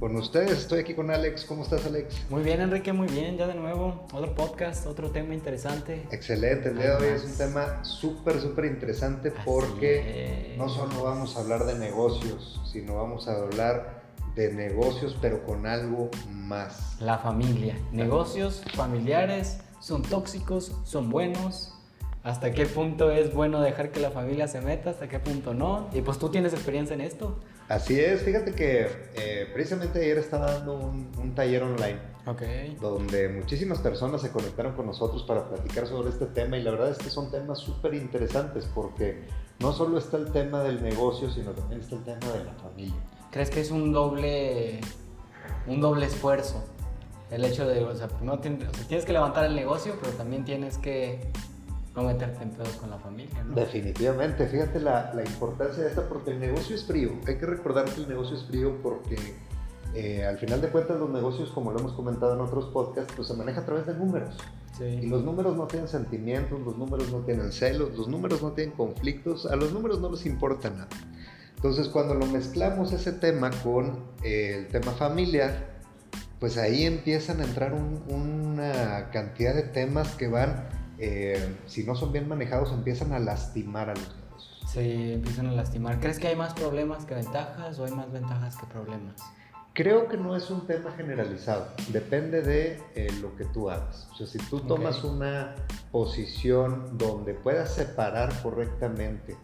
con ustedes. Estoy aquí con Alex. ¿Cómo estás, Alex? Muy bien, Enrique, muy bien. Ya de nuevo, otro podcast, otro tema interesante. Excelente. El día de hoy es un tema súper, súper interesante porque no solo vamos a hablar de negocios, sino vamos a hablar de negocios, pero con algo más. La familia. Negocios familiares son tóxicos, son buenos. ¿Hasta qué punto es bueno dejar que la familia se meta? ¿Hasta qué punto no? Y pues tú tienes experiencia en esto. Así es, fíjate que eh, precisamente ayer estaba dando un, taller online. Donde muchísimas personas se conectaron con nosotros para platicar sobre este tema y la verdad es que son temas súper interesantes porque no solo está el tema del negocio, sino también está el tema de la familia. ¿Crees que es un doble, un doble esfuerzo? El hecho de, o sea, no tienes que levantar el negocio, pero también tienes que no meterte en pedos con la familia. ¿no? Definitivamente, fíjate la, la, importancia de esto porque el negocio es frío. Hay que recordar que el negocio es frío porque eh, al final de cuentas los negocios, como lo hemos comentado en otros podcasts, pues se maneja a través de números. Sí. Y los números no tienen sentimientos, los números no tienen celos, los números no tienen conflictos, a los números no les importa nada. Entonces cuando lo mezclamos ese tema con eh, el tema familiar, pues ahí empiezan a entrar una cantidad de temas que van eh, si no son bien manejados, empiezan a lastimar a los negocios. Sí, empiezan a lastimar. ¿Crees que hay más problemas que ventajas o hay más ventajas que problemas? Creo que no es un tema generalizado, depende de eh, lo que tú hagas. O sea, si tú tomas una posición donde puedas separar correctamente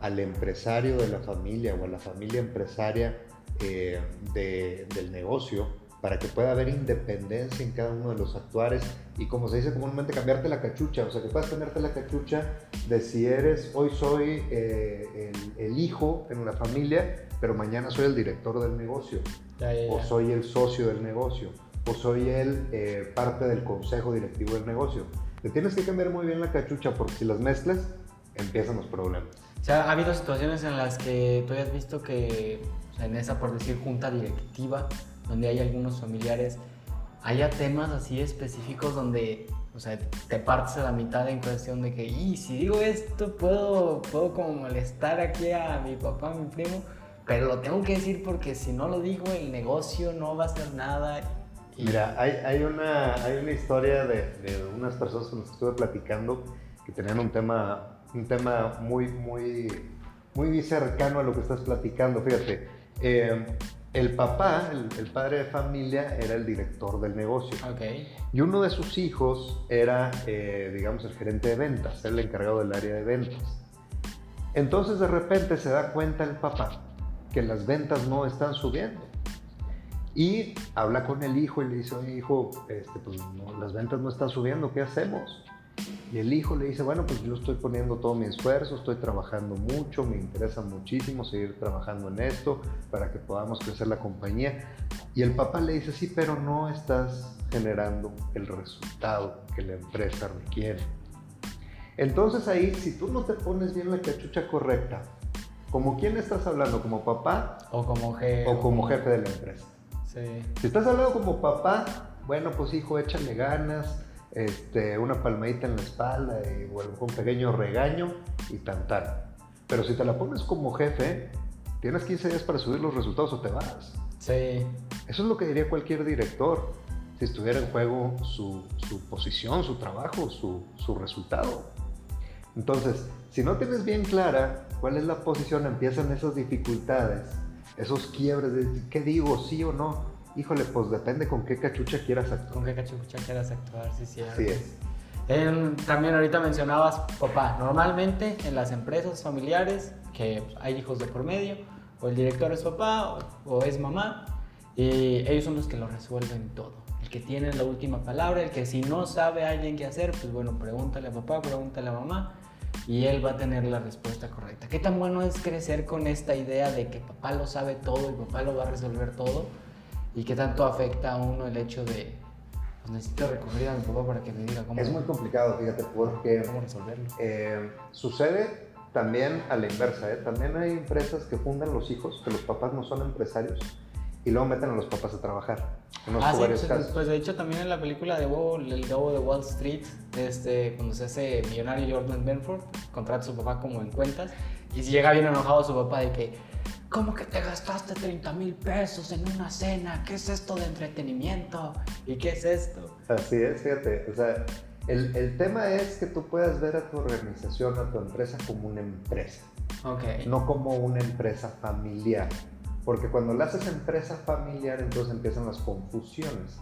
al empresario de la familia o a la familia empresaria eh, del negocio, para que pueda haber independencia en cada uno de los actuares y como se dice comúnmente cambiarte la cachucha, o sea que puedas tenerte la cachucha de si eres, hoy soy eh, el, hijo en una familia, pero mañana soy el director del negocio, o soy el socio del negocio, o soy el eh, parte del consejo directivo del negocio. Te tienes que cambiar muy bien la cachucha porque si las mezclas, empiezan los problemas. O sea, ha habido situaciones en las que tú hayas visto que en esa, por decir, junta directiva, donde hay algunos familiares, haya temas así específicos donde, o sea, te partes a la mitad en cuestión de que, y si digo esto, puedo, puedo como molestar aquí a mi papá, a mi primo, pero lo tengo que decir porque si no lo digo, el negocio no va a hacer nada. Mira, hay, hay, una, hay una historia de, de unas personas con las que estuve platicando que tenían un tema, un tema muy, muy, muy cercano a lo que estás platicando. Fíjate, eh, el papá, el, padre de familia, era el director del negocio. Okay. Y uno de sus hijos era, eh, digamos, el gerente de ventas, el encargado del área de ventas. Entonces de repente se da cuenta el papá que las ventas no están subiendo. Y habla con el hijo y le dice, oye hijo, este, pues las ventas no están subiendo, ¿qué hacemos? Y el hijo le dice, bueno, pues yo estoy poniendo todo mi esfuerzo, estoy trabajando mucho, me interesa muchísimo seguir trabajando en esto para que podamos crecer la compañía. Y el papá le dice, sí, pero no estás generando el resultado que la empresa requiere. Entonces ahí, si tú no te pones bien la cachucha correcta, ¿como quién estás hablando? ¿Como papá? O como jefe. O como jefe de la empresa. Sí. Si estás hablando como papá, bueno, pues hijo, échale ganas, este, una palmadita en la espalda y, un pequeño regaño y tan Pero si te la pones como jefe, tienes 15 días para subir los resultados o te vas. Sí. Eso es lo que diría cualquier director si estuviera en juego su, posición, su trabajo, su, su, resultado. Entonces, si no tienes bien clara cuál es la posición, empiezan esas dificultades, esos quiebres de qué digo, sí o no híjole, pues depende con qué cachucha quieras actuar. Con qué cachucha quieras actuar, sí, sí. Así es. también ahorita mencionabas, papá, normalmente en las empresas familiares que hay hijos de por medio, o el director es papá o, es mamá, y ellos son los que lo resuelven todo. El que tiene la última palabra, el que si no sabe alguien qué hacer, pues bueno, pregúntale a papá, pregúntale a mamá, y él va a tener la respuesta correcta. ¿Qué tan bueno es crecer con esta idea de que papá lo sabe todo y papá lo va a resolver todo? Y qué tanto afecta a uno el hecho de pues, necesito recurrir a mi papá para que me diga cómo. Es muy complicado, fíjate, porque. ¿Cómo resolverlo? Eh, sucede también a la inversa, ¿eh? También hay empresas que fundan los hijos, que los papás no son empresarios y luego meten a los papás a trabajar. ah, sí, pues, pues, de hecho también en la película de Bobo, el Bobo de Wall Street, este, cuando se hace millonario Jordan Benford, contrata a su papá como en cuentas y llega bien enojado su papá de que ¿Cómo que te gastaste 30 mil pesos en una cena? ¿Qué es esto de entretenimiento? ¿Y qué es esto? Así es, fíjate. O sea, el, el tema es que tú puedas ver a tu organización, a tu empresa como una empresa. Ok. no como una empresa familiar. Porque cuando la haces empresa familiar, entonces empiezan las confusiones.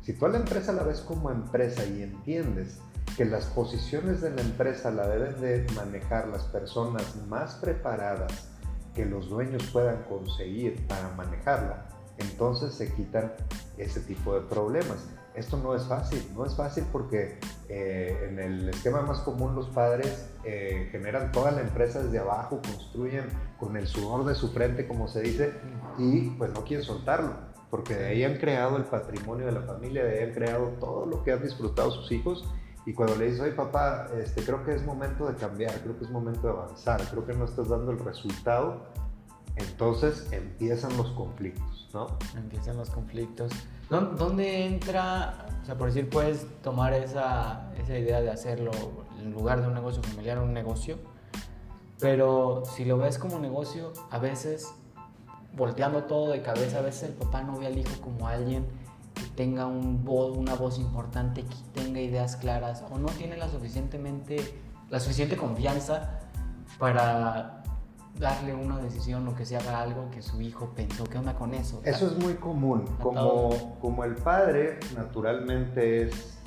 Si tú a la empresa la ves como empresa y entiendes que las posiciones de la empresa la deben de manejar las personas más preparadas que los dueños puedan conseguir para manejarla, entonces se quitan ese tipo de problemas. Esto no es fácil, no es fácil porque eh, en el esquema más común los padres eh, generan toda la empresa desde abajo, construyen con el sudor de su frente, como se dice, y pues no quieren soltarlo, porque de ahí han creado el patrimonio de la familia, de ahí han creado todo lo que han disfrutado sus hijos. Y cuando le dices, oye papá, este, creo que es momento de cambiar, creo que es momento de avanzar, creo que no estás dando el resultado, entonces empiezan los conflictos, ¿no? Empiezan los conflictos. ¿Dó- ¿Dónde entra, o sea, por decir, puedes tomar esa, esa idea de hacerlo en lugar de un negocio familiar, un negocio? Pero si lo ves como negocio, a veces, volteando todo de cabeza, a veces el papá no ve al hijo como alguien tenga un una voz importante, que tenga ideas claras, o no tiene la, suficientemente, la suficiente confianza para darle una decisión o que se haga algo que su hijo pensó. ¿Qué onda con eso? Eso es muy común. Como, como el padre naturalmente es,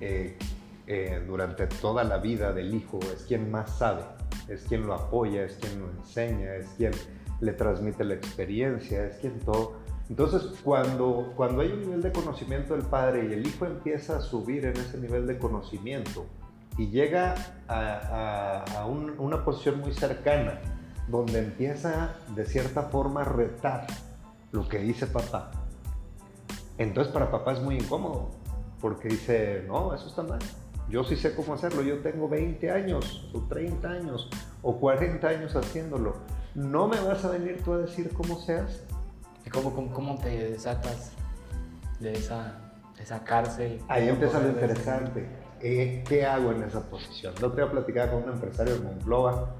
eh, eh, durante toda la vida del hijo, es quien más sabe, es quien lo apoya, es quien lo enseña, es quien le transmite la experiencia, es quien todo. Entonces, cuando, cuando hay un nivel de conocimiento del padre y el hijo empieza a subir en ese nivel de conocimiento y llega a, a- a un- una posición muy cercana, donde empieza de cierta forma a retar lo que dice papá. Entonces para papá es muy incómodo, porque dice, no, eso está mal. Yo sí sé cómo hacerlo, yo tengo 20 años, o 30 años, o 40 años haciéndolo. No me vas a venir tú a decir cómo se hace. ¿Y ¿Cómo, cómo, cómo te sacas de esa, de esa cárcel? Ahí ¿Cómo empieza lo interesante. Eh, ¿Qué hago en esa posición? El otro día platicaba con un empresario de Monclova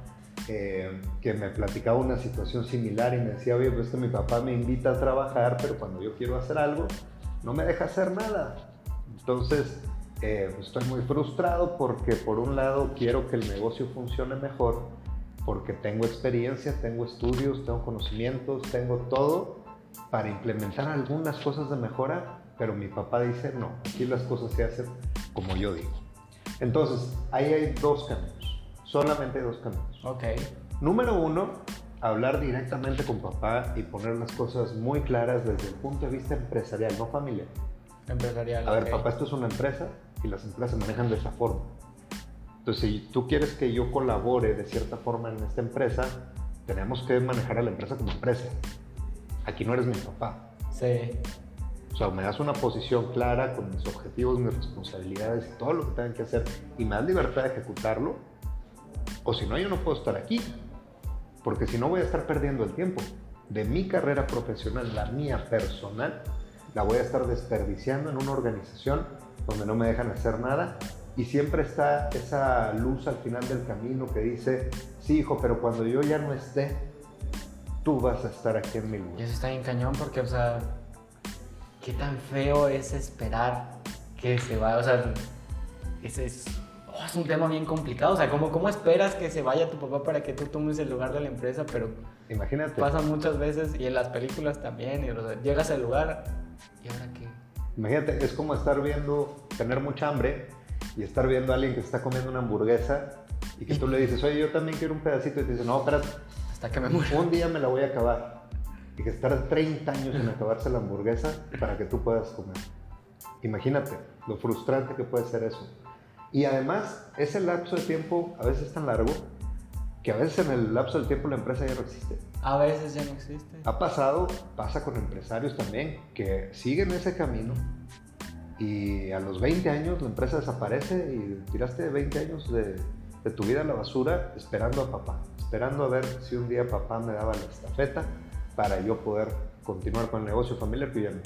eh, que me platicaba una situación similar y me decía, oye, pues que mi papá me invita a trabajar, pero cuando yo quiero hacer algo, no me deja hacer nada. Entonces, eh, pues estoy muy frustrado porque por un lado quiero que el negocio funcione mejor, porque tengo experiencia, tengo estudios, tengo conocimientos, tengo todo para implementar algunas cosas de mejora, pero mi papá dice, no, aquí las cosas se hacen como yo digo. Entonces, ahí hay dos caminos, solamente hay dos caminos. Ok. Número uno, hablar directamente con papá y poner las cosas muy claras desde el punto de vista empresarial, no familiar. Empresarial. A ver, ok. papá, esto es una empresa y las empresas se manejan de esa forma. Entonces, si tú quieres que yo colabore de cierta forma en esta empresa, tenemos que manejar a la empresa como empresa. Aquí no eres mi papá. Sí. O sea, me das una posición clara con mis objetivos, mis responsabilidades y todo lo que tengan que hacer y me das libertad de ejecutarlo. O si no, yo no puedo estar aquí. Porque si no, voy a estar perdiendo el tiempo de mi carrera profesional, la mía personal, la voy a estar desperdiciando en una organización donde no me dejan hacer nada. Y siempre está esa luz al final del camino que dice, sí, hijo, pero cuando yo ya no esté, tú vas a estar aquí en mi Y lugar. eso está bien cañón porque, o sea, qué tan feo es esperar que se vaya. O sea, ese es, oh, es un tema bien complicado. O sea, ¿cómo, ¿cómo esperas que se vaya tu papá para que tú tomes el lugar de la empresa? Pero Imagínate. pasa muchas veces y en las películas también. Y, o sea, llegas al lugar y ahora qué. Imagínate, es como estar viendo, tener mucha hambre y estar viendo a alguien que está comiendo una hamburguesa y que tú le dices, oye, yo también quiero un pedacito y te dice, no, espérate, Hasta que me muera. un día me la voy a acabar. Y que estar 30 años en acabarse la hamburguesa para que tú puedas comer. Imagínate lo frustrante que puede ser eso. Y además, ese lapso de tiempo a veces es tan largo que a veces en el lapso del tiempo la empresa ya no existe. A veces ya no existe. Ha pasado, pasa con empresarios también, que siguen ese camino y a los 20 años la empresa desaparece y tiraste 20 años de, de tu vida a la basura esperando a papá, esperando a ver si un día papá me daba la estafeta para yo poder continuar con el negocio familiar que.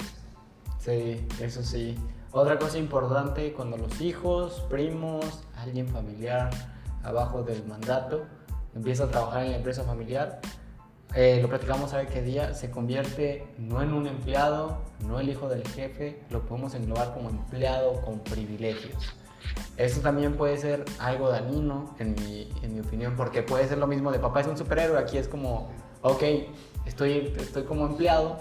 Sí, eso sí. Otra cosa importante, cuando los hijos, primos, alguien familiar abajo del mandato empieza a trabajar en la empresa familiar, eh, lo platicamos sabe qué día, se convierte no en un empleado, no el hijo del jefe, lo podemos englobar como empleado con privilegios. Eso también puede ser algo dañino, en mi, en mi opinión, porque puede ser lo mismo de papá es un superhéroe, aquí es como, ok, estoy, estoy como empleado,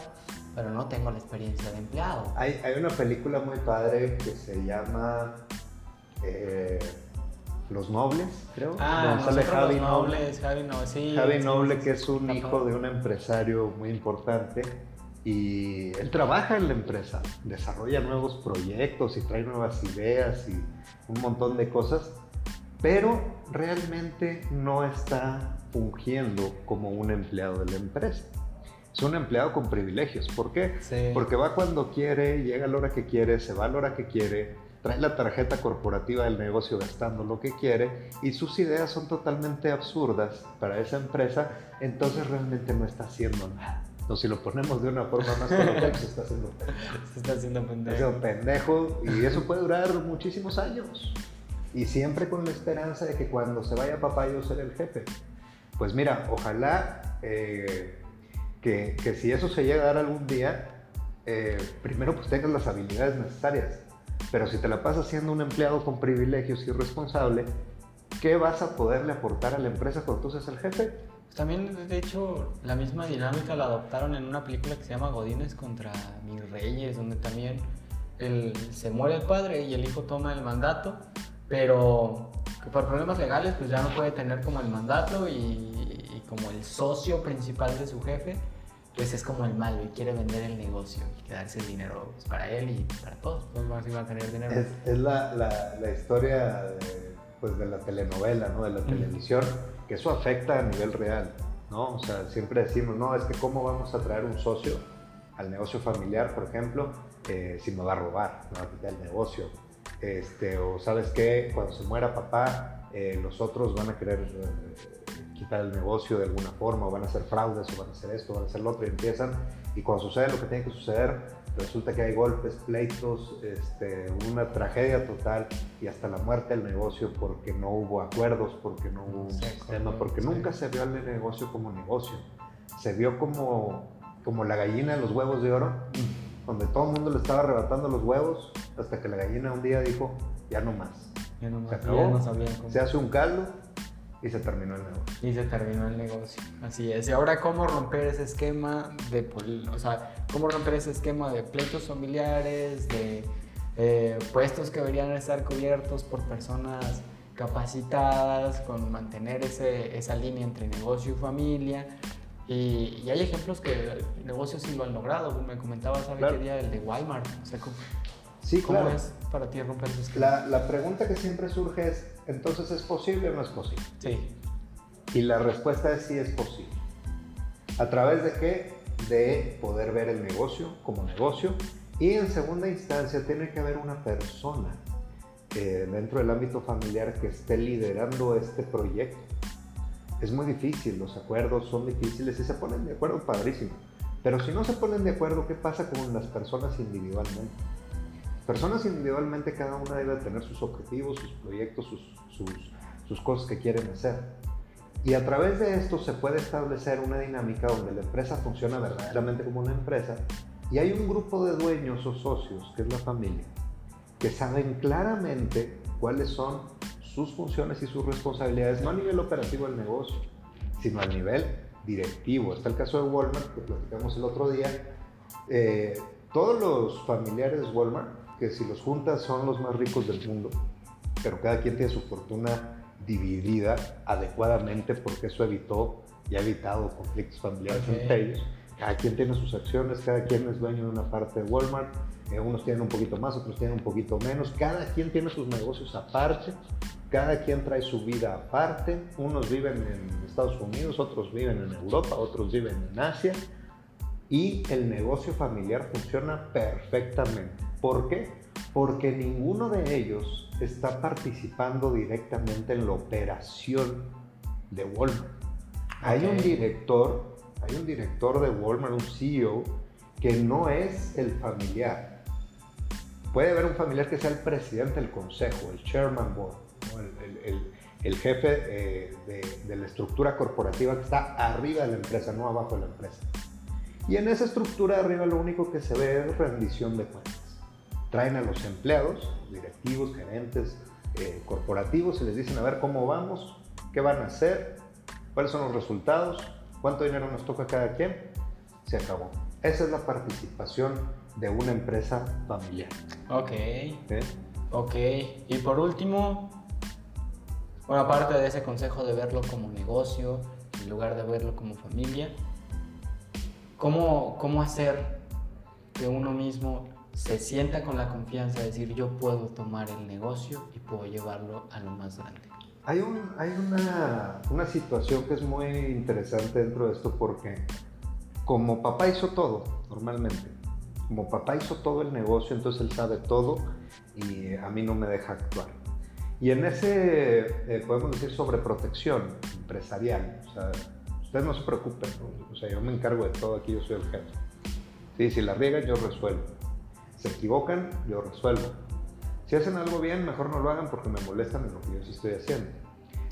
pero no tengo la experiencia de empleado. Hay, hay una película muy padre que se llama eh, Los Nobles, creo. Ah, sale Javi los Noble. nobles, Javi Noble, sí. Javi Noble, que es un hijo de un empresario muy importante y él trabaja en la empresa, desarrolla nuevos proyectos y trae nuevas ideas y un montón de cosas, pero realmente no está fungiendo como un empleado de la empresa. Es un empleado con privilegios. ¿Por qué? Sí. Porque va cuando quiere, llega a la hora que quiere, se va a la hora que quiere, trae la tarjeta corporativa del negocio gastando lo que quiere y sus ideas son totalmente absurdas para esa empresa, entonces realmente no está haciendo nada. O si lo ponemos de una forma más coloquial, se está haciendo pendejo. Se está haciendo Está pendejo. haciendo pendejo y eso puede durar muchísimos años. Y siempre con la esperanza de que cuando se vaya papá yo seré el jefe. Pues mira, ojalá eh, que, que si eso se llega a dar algún día, eh, primero pues tengas las habilidades necesarias. Pero si te la pasas siendo un empleado con privilegios y responsable, ¿qué vas a poderle aportar a la empresa cuando tú seas el jefe? También, de hecho, la misma dinámica la adoptaron en una película que se llama Godines contra mis reyes, donde también el- se muere el padre y el hijo toma el mandato, pero que por problemas legales pues ya no puede tener como el mandato y, y como el socio principal de su jefe, pues es como el malo y quiere vender el negocio y quedarse el dinero pues, para él y para todos, pues más a tener dinero. Es, es la, la- la historia de, pues, de la telenovela, ¿no? de la televisión, que eso afecta a nivel real. ¿no? O sea, siempre decimos, no, es que cómo vamos a traer un socio al negocio familiar, por ejemplo, eh, si me va a robar, me el negocio. Este, o sabes qué, cuando se muera papá, eh, los otros van a querer eh, quitar el negocio de alguna forma, o van a hacer fraudes, o van a hacer esto, o van a hacer lo otro, y empiezan, y cuando sucede lo que tiene que suceder, resulta que hay golpes, pleitos, este, una tragedia total y hasta la muerte del negocio porque no hubo acuerdos, porque no hubo un Se sistema, porque sí. nunca se vio el negocio como negocio. Se vio como, como la gallina de los huevos de oro, donde todo el mundo le estaba arrebatando los huevos hasta que la gallina un día dijo, ya no más. Ya no, Se ya acabó. no sabían cómo. Se hace un caldo y se terminó el negocio. Y se terminó el negocio. Así es. Y ahora, ¿cómo romper ese esquema de. O sea, ¿cómo romper ese esquema de pleitos familiares, de eh, puestos que deberían estar cubiertos por personas capacitadas, con mantener ese, esa línea entre negocio y familia? Y, y hay ejemplos que negocios sí lo han logrado. Me comentabas, ¿sabes Claro. qué día? El de Walmart. O sea, ¿cómo, Sí, cómo claro. es para ti romper ese esquema? La, la pregunta que siempre surge es, entonces, ¿es posible o no es posible? Sí. Y la respuesta es sí es posible. ¿A través de qué? De poder ver el negocio como negocio. Y en segunda instancia tiene que haber una persona eh, dentro del ámbito familiar que esté liderando este proyecto. Es muy difícil, los acuerdos son difíciles y se ponen de acuerdo, padrísimo. Pero si no se ponen de acuerdo, ¿qué pasa con las personas individualmente? Personas individualmente cada una debe tener sus objetivos, sus proyectos, sus, sus, sus cosas que quieren hacer. Y a través de esto se puede establecer una dinámica donde la empresa funciona verdaderamente como una empresa y hay un grupo de dueños o socios, que es la familia, que saben claramente cuáles son sus funciones y sus responsabilidades, no a nivel operativo del negocio, sino a nivel directivo. Está el caso de Walmart, que platicamos el otro día. Eh, todos los familiares de Walmart, que si los juntas son los más ricos del mundo, pero cada quien tiene su fortuna dividida adecuadamente porque eso evitó y ha evitado conflictos familiares entre ellos. Cada quien tiene sus acciones, cada quien es dueño de una parte de Walmart, eh, unos tienen un poquito más, otros tienen un poquito menos, cada quien tiene sus negocios aparte, cada quien trae su vida aparte, unos viven en Estados Unidos, otros viven en Europa, otros viven en Asia, y el negocio familiar funciona perfectamente. ¿Por qué? Porque ninguno de ellos está participando directamente en la operación de Walmart. Hay un director, hay un director de Walmart, un CEO, que no es el familiar. Puede haber un familiar que sea el presidente del consejo, el chairman board, ¿no? el, el- el- el jefe eh, de, la estructura corporativa que está arriba de la empresa, no abajo de la empresa. Y en esa estructura de arriba lo único que se ve es rendición de cuentas. Traen a los empleados, directivos, gerentes eh, corporativos y les dicen a ver cómo vamos, qué van a hacer, cuáles son los resultados, cuánto dinero nos toca a cada quien. Se acabó. Esa es la participación de una empresa familiar. Ok. Ok. Y por último, bueno, aparte de ese consejo de verlo como negocio, en lugar de verlo como familia, ¿cómo, cómo hacer que uno mismo se sienta con la confianza de decir yo puedo tomar el negocio y puedo llevarlo a lo más grande? Hay, un, hay una, una situación que es muy interesante dentro de esto porque como papá hizo todo normalmente, como papá hizo todo el negocio, entonces él sabe todo y a mí no me deja actuar. Y en ese, eh, podemos decir, sobreprotección empresarial, o sea, ustedes no se preocupen, o sea, yo me encargo de todo aquí, yo soy el jefe. Sí, si la riegan, yo resuelvo. Se equivocan, yo resuelvo. Si hacen algo bien, mejor no lo hagan porque me molestan en lo que yo sí estoy haciendo.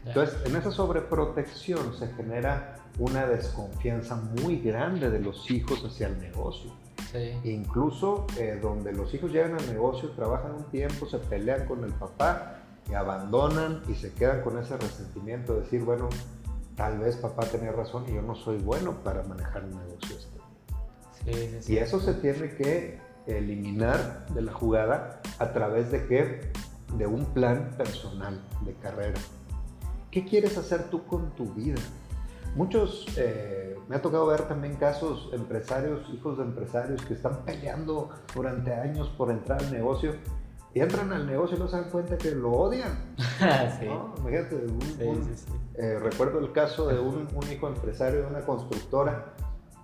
Entonces, en esa sobreprotección se genera una desconfianza muy grande de los hijos hacia el negocio. Sí. Incluso eh, donde los hijos llegan al negocio, trabajan un tiempo, se pelean con el papá y abandonan y se quedan con ese resentimiento de decir, bueno, tal vez papá tenía razón y yo no soy bueno para manejar un negocio este. Y eso se tiene que eliminar de la jugada a través de qué? De un plan personal de carrera. ¿Qué quieres hacer tú con tu vida? Muchos, eh, me ha tocado ver también casos empresarios, hijos de empresarios que están peleando durante años por entrar al negocio y entran al negocio y no se dan cuenta que lo odian. sí. Imagínate, eh, recuerdo el caso de un, hijo empresario de una constructora,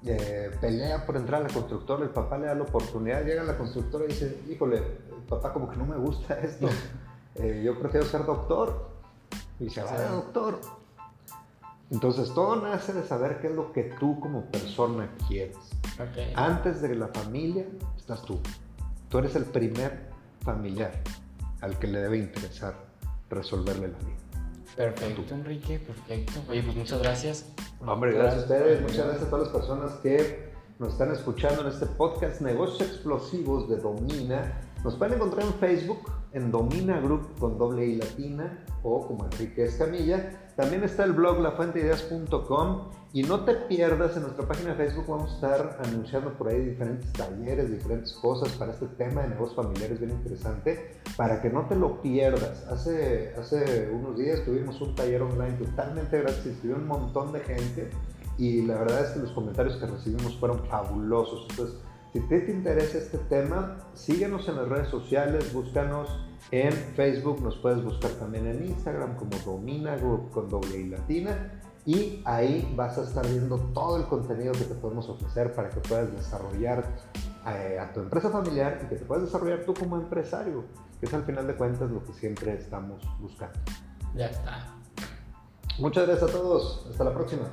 eh, pelea por entrar a la constructora, el papá le da la oportunidad, llega a la constructora y dice, híjole, papá como que no me gusta esto, eh, yo prefiero ser doctor. Y se va de doctor. Entonces todo nace de saber qué es lo que tú como persona quieres. Antes de la familia estás tú. Tú eres el primer familiar al que le debe interesar resolverle la vida. Perfecto, Enrique, perfecto. Oye, pues muchas gracias. Hombre, gracias, a ustedes, muchas gracias a todas las personas que nos están escuchando en este podcast Negocios Explosivos de Domina. Nos pueden encontrar en Facebook, en Domina Group con doble I latina o como Enrique Escamilla. También está el blog lafuenteideas.com y no te pierdas, en nuestra página de Facebook vamos a estar anunciando por ahí diferentes talleres, diferentes cosas para este tema de negocios familiares bien interesante, para que no te lo pierdas. Hace, hace unos días tuvimos un taller online totalmente gratis, estuvo un montón de gente y la verdad es que los comentarios que recibimos fueron fabulosos. Entonces, si te, te interesa este tema, síguenos en las redes sociales, búscanos en Facebook, nos puedes buscar también en Instagram como Domina Group con doble y latina y ahí vas a estar viendo todo el contenido que te podemos ofrecer para que puedas desarrollar eh, a tu empresa familiar y que te puedas desarrollar tú como empresario, que es al final de cuentas lo que siempre estamos buscando. Ya está. Muchas gracias a todos. Hasta la próxima.